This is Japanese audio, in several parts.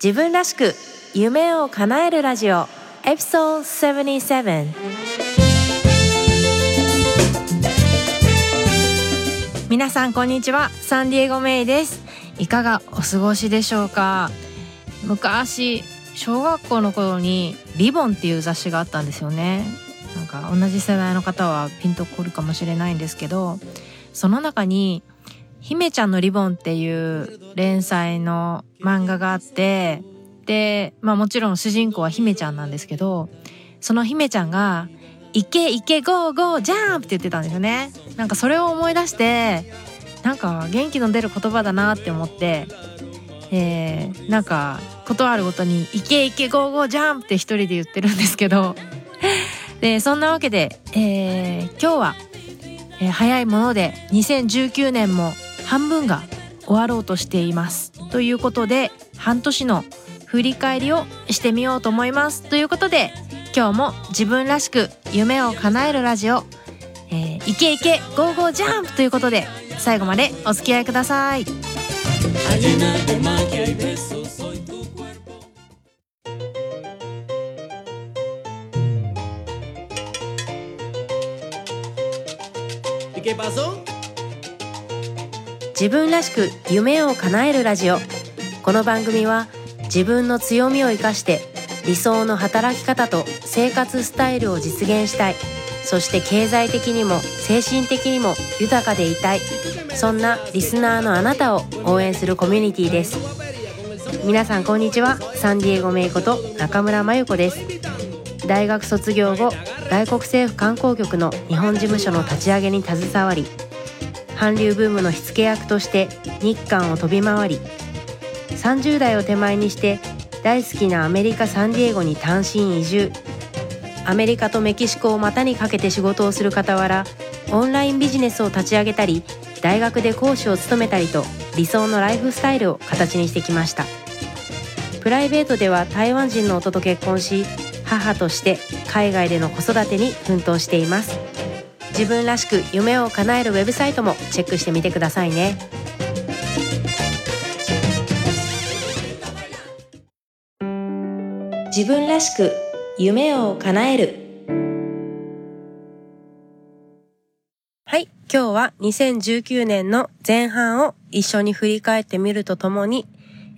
自分らしく夢を叶えるラジオエピソード77皆さんこんにちはサンディエゴメイです。いかがお過ごしでしょうか？昔小学校の頃にリボンっていう雑誌があったんですよね。なんか同じ世代の方はピンとくるかもしれないんですけどその中に姫ちゃんのリボンっていう連載の漫画があって、で、まあもちろん主人公は姫ちゃんなんですけど、その姫ちゃんが、いけいけゴーゴージャンプって言ってたんですよね。なんかそれを思い出して、なんか元気の出る言葉だなって思って、えー、なんかことあるごとに「いけいけゴーゴージャンプ」って一人で言ってるんですけど でそんなわけで、えー、今日は、えー、早いもので2019年も半分が終わろうとしています。ということで半年の振り返りをしてみようと思います。ということで今日も自分らしく夢を叶えるラジオ、えー、イケイケゴーゴージャンプということで最後までお付き合いください。自分らしく夢を叶えるラジオ。この番組は自分の強みを生かして理想の働き方と生活スタイルを実現したい。そして経済的にも精神的にも豊かでいたい。そんなリスナーのあなたを応援するコミュニティです。皆さんこんにちは。サンディエゴメイこと中村真由子です。大学卒業後外国政府観光局の日本事務所の立ち上げに携わり韓流ブームの火付け役として日韓を飛び回り30代を手前にして大好きなアメリカ・サンディエゴに単身移住。アメリカとメキシコを股にかけて仕事をする傍らオンラインビジネスを立ち上げたり大学で講師を務めたりと理想のライフスタイルを形にしてきました。プライベートでは台湾人の夫と結婚し母として海外での子育てに奮闘しています。自分らしく夢を叶えるウェブサイトもチェックしてみてくださいね。自分らしく夢を叶える。はい今日は2019年の前半を一緒に振り返ってみるとともに、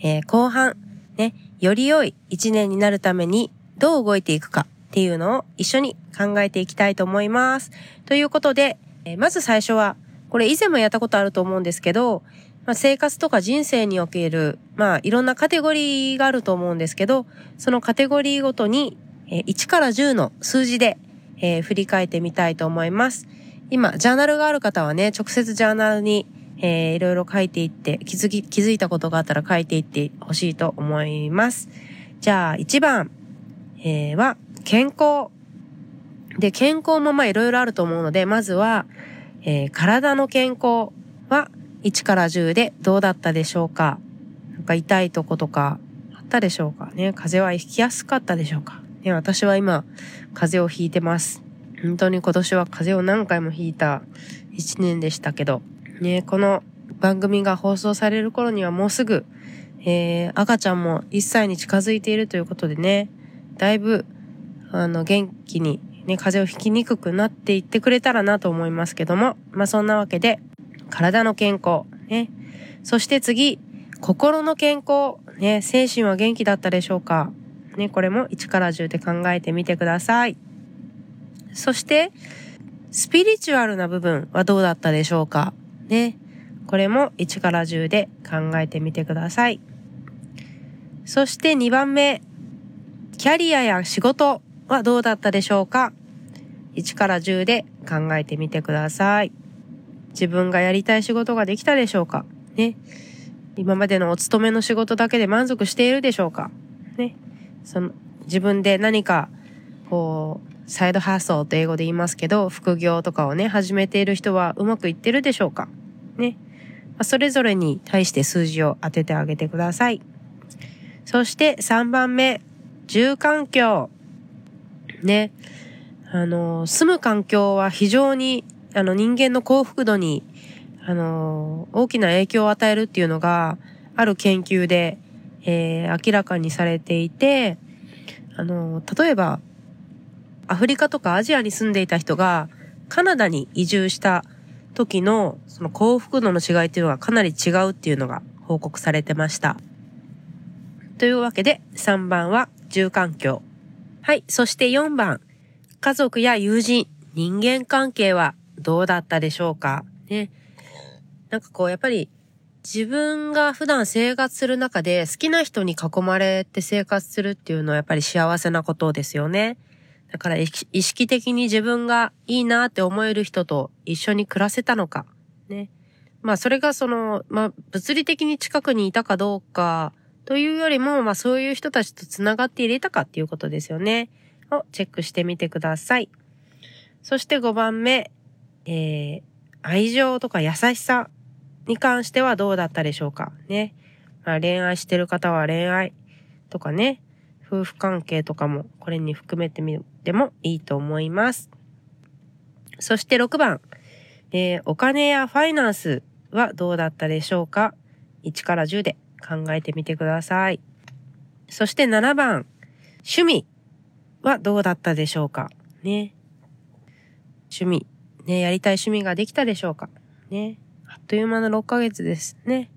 えー、後半ねより良い一年になるためにどう動いていくか。っていうのを一緒に考えていきたいと思います。ということで、えまず最初は、これ以前もやったことあると思うんですけど、まあ、生活とか人生における、まあいろんなカテゴリーがあると思うんですけど、そのカテゴリーごとに、え1から10の数字で、え、振り返ってみたいと思います。今、ジャーナルがある方はね、直接ジャーナルに、えー、いろいろ書いていって、気づき、気づいたことがあったら書いていってほしいと思います。じゃあ、1番、えー、は、健康。で、健康もまあいろいろあると思うので、まずは、えー、体の健康は1から10でどうだったでしょうかなんか痛いとことかあったでしょうかね風邪はひきやすかったでしょうかね私は今、風邪をひいてます。本当に今年は風邪を何回もひいた1年でしたけど、ね、この番組が放送される頃にはもうすぐ、えー、赤ちゃんも1歳に近づいているということでね、だいぶあの、元気にね、風邪をひきにくくなっていってくれたらなと思いますけども、まあそんなわけで、体の健康、ね。そして次、心の健康、ね、精神は元気だったでしょうかね、これも1から10で考えてみてください。そして、スピリチュアルな部分はどうだったでしょうかね。これも1から10で考えてみてください。そして2番目、キャリアや仕事はどうだったでしょうか ?1 から10で考えてみてください。自分がやりたい仕事ができたでしょうか？ね。今までのお勤めの仕事だけで満足しているでしょうか？ね。その、自分で何か、こう、サイドハッソーと英語で言いますけど、副業とかをね、始めている人はうまくいってるでしょうか？ね。それぞれに対して数字を当ててあげてください。そして3番目、住環境。ね。あの、住む環境は非常に、あの、人間の幸福度に、あの、大きな影響を与えるっていうのが、ある研究で、えー、明らかにされていて、あの、例えば、アフリカとかアジアに住んでいた人がカナダに移住した時のその幸福度の違いっていうのがかなり違うっていうのが報告されてました。というわけで3番は住環境。はい。そして4番。家族や友人、人間関係はどうだったでしょうか？ね。なんかこう、やっぱり自分が普段生活する中で好きな人に囲まれて生活するっていうのはやっぱり幸せなことですよね。だから意識的に自分がいいなって思える人と一緒に暮らせたのか。ね。まあそれがその、まあ物理的に近くにいたかどうかというよりも、まあそういう人たちと繋がっていれたかっていうことですよね。をチェックしてみてください。そして5番目、えー、愛情とか優しさに関してはどうだったでしょうかね。まあ恋愛してる方は恋愛とかね、夫婦関係とかもこれに含めてみてもいいと思います。そして6番、えー、お金やファイナンスはどうだったでしょうか ?1 から10で考えてみてください。そして7番、趣味はどうだったでしょうか？ね。趣味、ね、やりたい趣味ができたでしょうか？ね。あっという間の6ヶ月ですね。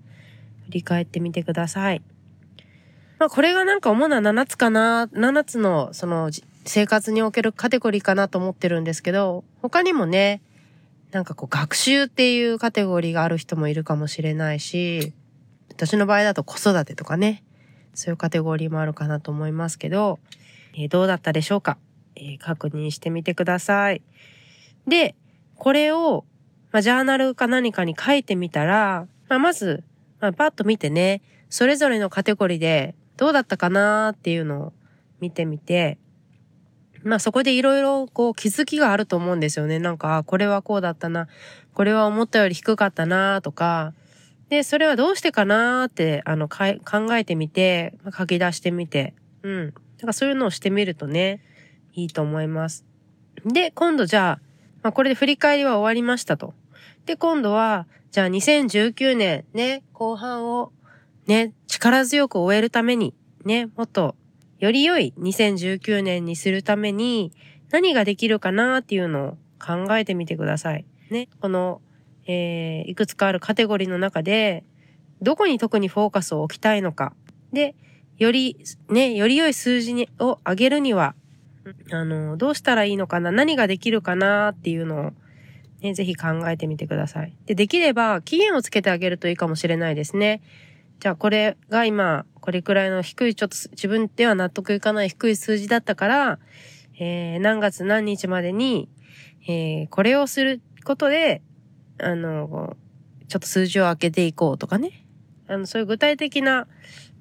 振り返ってみてください。まあこれがなんか主な7つかな、7つのその生活におけるカテゴリーかなと思ってるんですけど、他にもね、なんかこう学習っていうカテゴリーがある人もいるかもしれないし、私の場合だと子育てとかね、そういうカテゴリーもあるかなと思いますけど、えー、どうだったでしょうか、えー、確認してみてください。で、これを、まあ、ジャーナルか何かに書いてみたら、まあ、まず、まあ、パッと見てね、それぞれのカテゴリーでどうだったかなっていうのを見てみて、まあそこでいろいろこう気づきがあると思うんですよね。なんか、これはこうだったな、これは思ったより低かったなとか、で、それはどうしてかなーって、あの、考えてみて、書き出してみて、うん。なんかそういうのをしてみるとね、いいと思います。で、今度じゃあ、まあこれで振り返りは終わりましたと。で、今度は、じゃあ2019年ね、後半をね、力強く終えるために、ね、もっとより良い2019年にするために何ができるかなっていうのを考えてみてください。ね、この、えー、いくつかあるカテゴリーの中で、どこに特にフォーカスを置きたいのか。で、より、ね、より良い数字にを上げるには、あの、どうしたらいいのかな何ができるかなっていうのを、ね、ぜひ考えてみてください。で、できれば期限をつけてあげるといいかもしれないですね。じゃあこれが今、これくらいの低い、ちょっと自分では納得いかない低い数字だったから、えー、何月何日までに、えー、これをすることで、あの、ちょっと数字を開けていこうとかね。あの、そういう具体的な、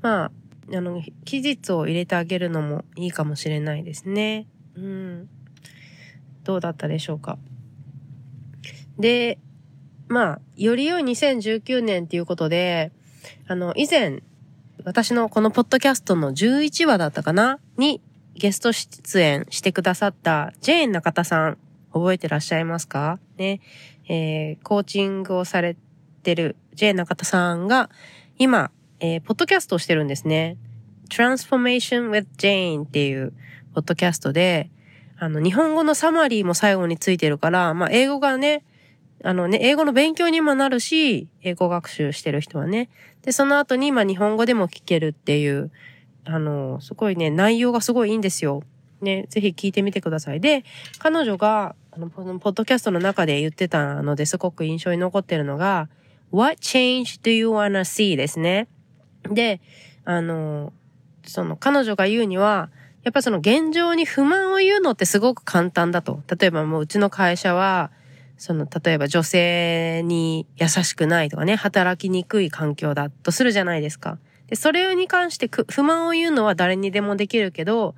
まあ、あの、期日を入れてあげるのもいいかもしれないですね。うん。どうだったでしょうか。で、まあ、より良い2019年っていうことで、あの、以前、私のこのポッドキャストの11話だったかな？にゲスト出演してくださったジェーン中田さん、覚えてらっしゃいますか？ね。えー、コーチングをされてるジェーン中田さんが、今、えー、ポッドキャストをしてるんですね。Transformation with Jane っていうポッドキャストで、あの、日本語のサマリーも最後についてるから、まあ、英語がね、あのね、英語の勉強にもなるし、英語学習してる人はね。で、その後に、ま、日本語でも聞けるっていう、あの、すごいね、内容がすごいいいんですよ。ね、ぜひ聞いてみてください。で、彼女が、あの、ポッドキャストの中で言ってたのですごく印象に残ってるのが、What change do you wanna see? ですね。で、あの、その彼女が言うには、やっぱその現状に不満を言うのってすごく簡単だと。例えばもううちの会社は、その、例えば女性に優しくないとかね、働きにくい環境だとするじゃないですか。で、それに関して不満を言うのは誰にでもできるけど、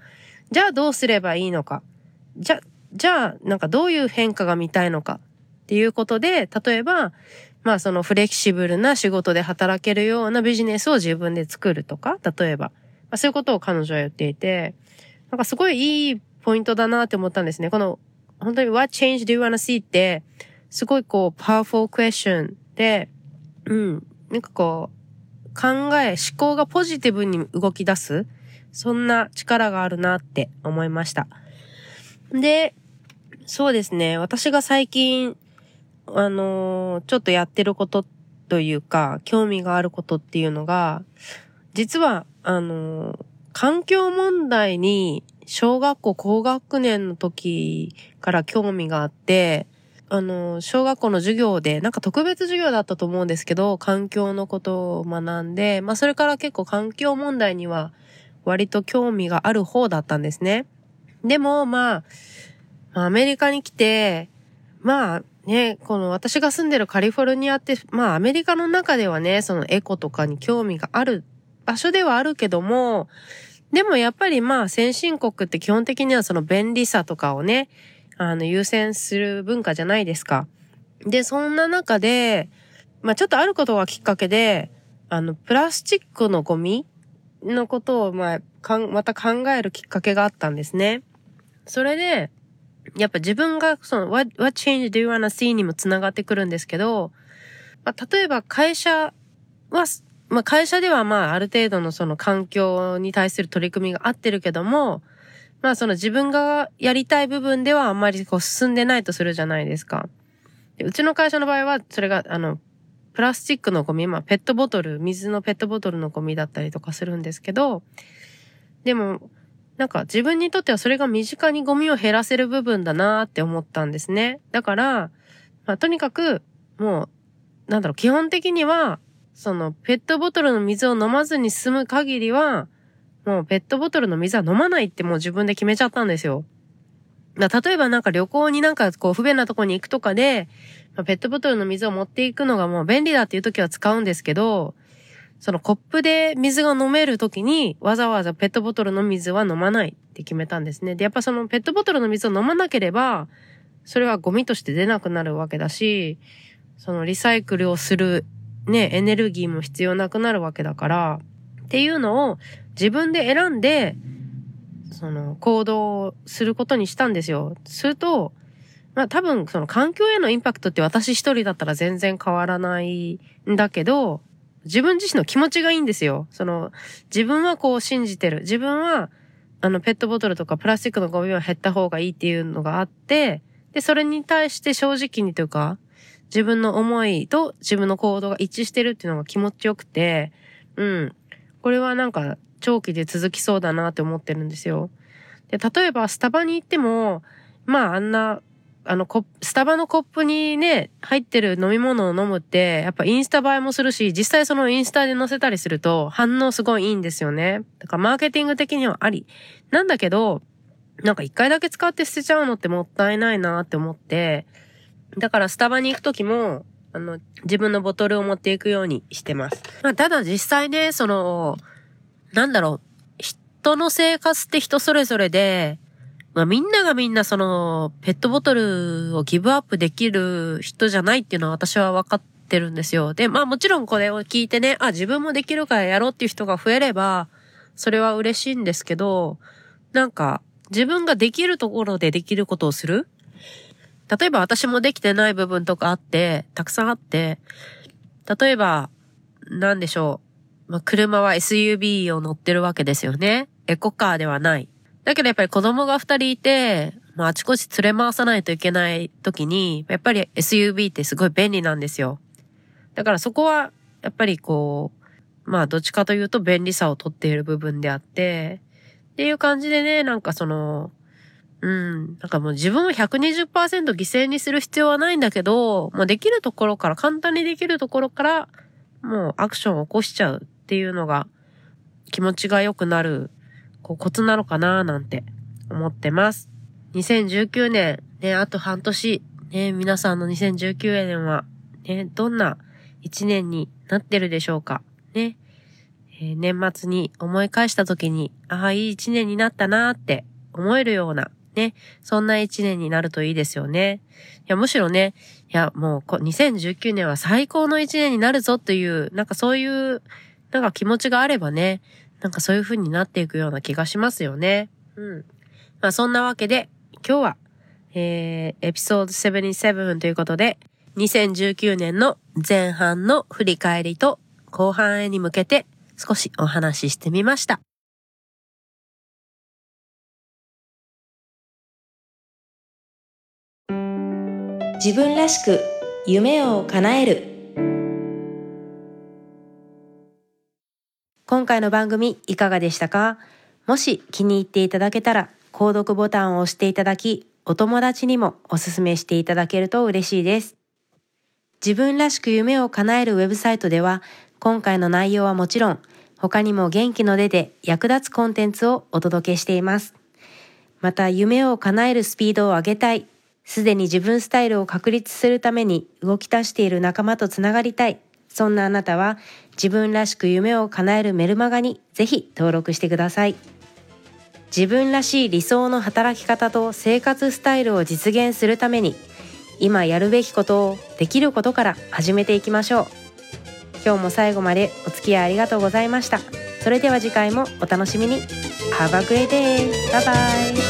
じゃあどうすればいいのか。じゃ、じゃあ、なんかどういう変化が見たいのかっていうことで、例えば、まあそのフレキシブルな仕事で働けるようなビジネスを自分で作るとか、例えば。まあ、そういうことを彼女は言っていて、なんかすごいいいポイントだなって思ったんですね。この本当に What change do you wanna see? って、すごいこう、パワフルクエスチョンで、うん、なんかこう、考え、思考がポジティブに動き出す、そんな力があるなって思いました。で、そうですね、私が最近、あのー、ちょっとやってることというか、興味があることっていうのが、実は、あのー、環境問題に小学校高学年の時から興味があって、あの、小学校の授業で、なんか特別授業だったと思うんですけど、環境のことを学んで、まあそれから結構環境問題には割と興味がある方だったんですね。でも、まあ、アメリカに来て、まあね、この私が住んでるカリフォルニアって、まあアメリカの中ではね、そのエコとかに興味がある場所ではあるけども、でもやっぱりまあ先進国って基本的にはその便利さとかをね、あの優先する文化じゃないですか。で、そんな中で、まあちょっとあることがきっかけで、あの、プラスチックのゴミのことを、まあ、かん、また考えるきっかけがあったんですね。それで、やっぱ自分が、その、what, what change do you wanna see にもつながってくるんですけど、まあ、例えば会社は、まあ会社ではまあある程度のその環境に対する取り組みが合ってるけども、まあその自分がやりたい部分ではあんまりこう進んでないとするじゃないですか。うちの会社の場合はそれがあの、プラスチックのゴミ、まあペットボトル、水のペットボトルのゴミだったりとかするんですけど、でも、なんか自分にとってはそれが身近にゴミを減らせる部分だなって思ったんですね。だから、まあとにかく、もう、なんだろう、基本的にはそのペットボトルの水を飲まずに済む限りは、もうペットボトルの水は飲まないってもう自分で決めちゃったんですよ。例えばなんか旅行になんかこう不便なとこに行くとかで、まあ、ペットボトルの水を持っていくのがもう便利だっていう時は使うんですけど、そのコップで水が飲める時にわざわざペットボトルの水は飲まないって決めたんですね。で、やっぱそのペットボトルの水を飲まなければ、それはゴミとして出なくなるわけだし、そのリサイクルをするね、エネルギーも必要なくなるわけだから、っていうのを自分で選んで、その行動することにしたんですよ。すると、まあ多分その環境へのインパクトって私一人だったら全然変わらないんだけど、自分自身の気持ちがいいんですよ。その、自分はこう信じてる。自分は、あの、ペットボトルとかプラスチックのゴミは減った方がいいっていうのがあって、で、それに対して正直にというか、自分の思いと自分の行動が一致してるっていうのが気持ちよくて、うん。これはなんか長期で続きそうだなって思ってるんですよ。で、例えばスタバに行っても、まああんな、あの、スタバのコップにね、入ってる飲み物を飲むって、やっぱインスタ映えもするし、実際そのインスタで載せたりすると反応すごいいいんですよね。だからマーケティング的にはあり。なんだけど、なんか一回だけ使って捨てちゃうのってもったいないなって思って、だからスタバに行くときも、あの、自分のボトルを持っていくようにしてます。まあ、ただ実際ね、その、なんだろう、人の生活って人それぞれで、まあみんながみんなその、ペットボトルをギブアップできる人じゃないっていうのは私は分かってるんですよ。で、まあもちろんこれを聞いてね、あ、自分もできるからやろうっていう人が増えれば、それは嬉しいんですけど、なんか、自分ができるところでできることをする例えば私もできてない部分とかあって、たくさんあって、例えば、なんでしょう。まあ、車は SUV を乗ってるわけですよね。エコカーではない。だけどやっぱり子供が二人いて、まあ、あちこち連れ回さないといけない時に、やっぱり SUV ってすごい便利なんですよ。だからそこは、やっぱりこう、まあ、どっちかというと便利さをとっている部分であって、っていう感じでね、なんかその、うん。なんかもう自分を120%犠牲にする必要はないんだけど、まあ、できるところから、簡単にできるところから、もうアクションを起こしちゃうっていうのが、気持ちが良くなる、こう、コツなのかななんて思ってます。2019年、ね、あと半年、ね、皆さんの2019年は、ね、どんな一年になってるでしょうか。ね。えー、年末に思い返した時に、ああ、いい一年になったなーって思えるようなね、そんな一年になるといいですよね。いや、むしろね、いや、もう2019年は最高の一年になるぞという、なんかそういう、なんか気持ちがあればね、なんかそういう風になっていくような気がしますよね。うん。まあそんなわけで、今日は、えー、エピソード77ということで、2019年の前半の振り返りと後半へに向けて少しお話ししてみました。自分らしく夢を叶える今回の番組いかがでしたか？もし気に入っていただけたら購読ボタンを押していただきお友達にもおすすめしていただけると嬉しいです。自分らしく夢を叶えるウェブサイトでは今回の内容はもちろん他にも元気の出て役立つコンテンツをお届けしています。また夢を叶えるスピードを上げたい、すでに自分スタイルを確立するために動き出している仲間とつながりたい、そんなあなたは自分らしく夢を叶えるメルマガにぜひ登録してください。自分らしい理想の働き方と生活スタイルを実現するために今やるべきことをできることから始めていきましょう今日も最後までお付き合いありがとうございましたそれでは次回もお楽しみに Have a great day! Bye bye!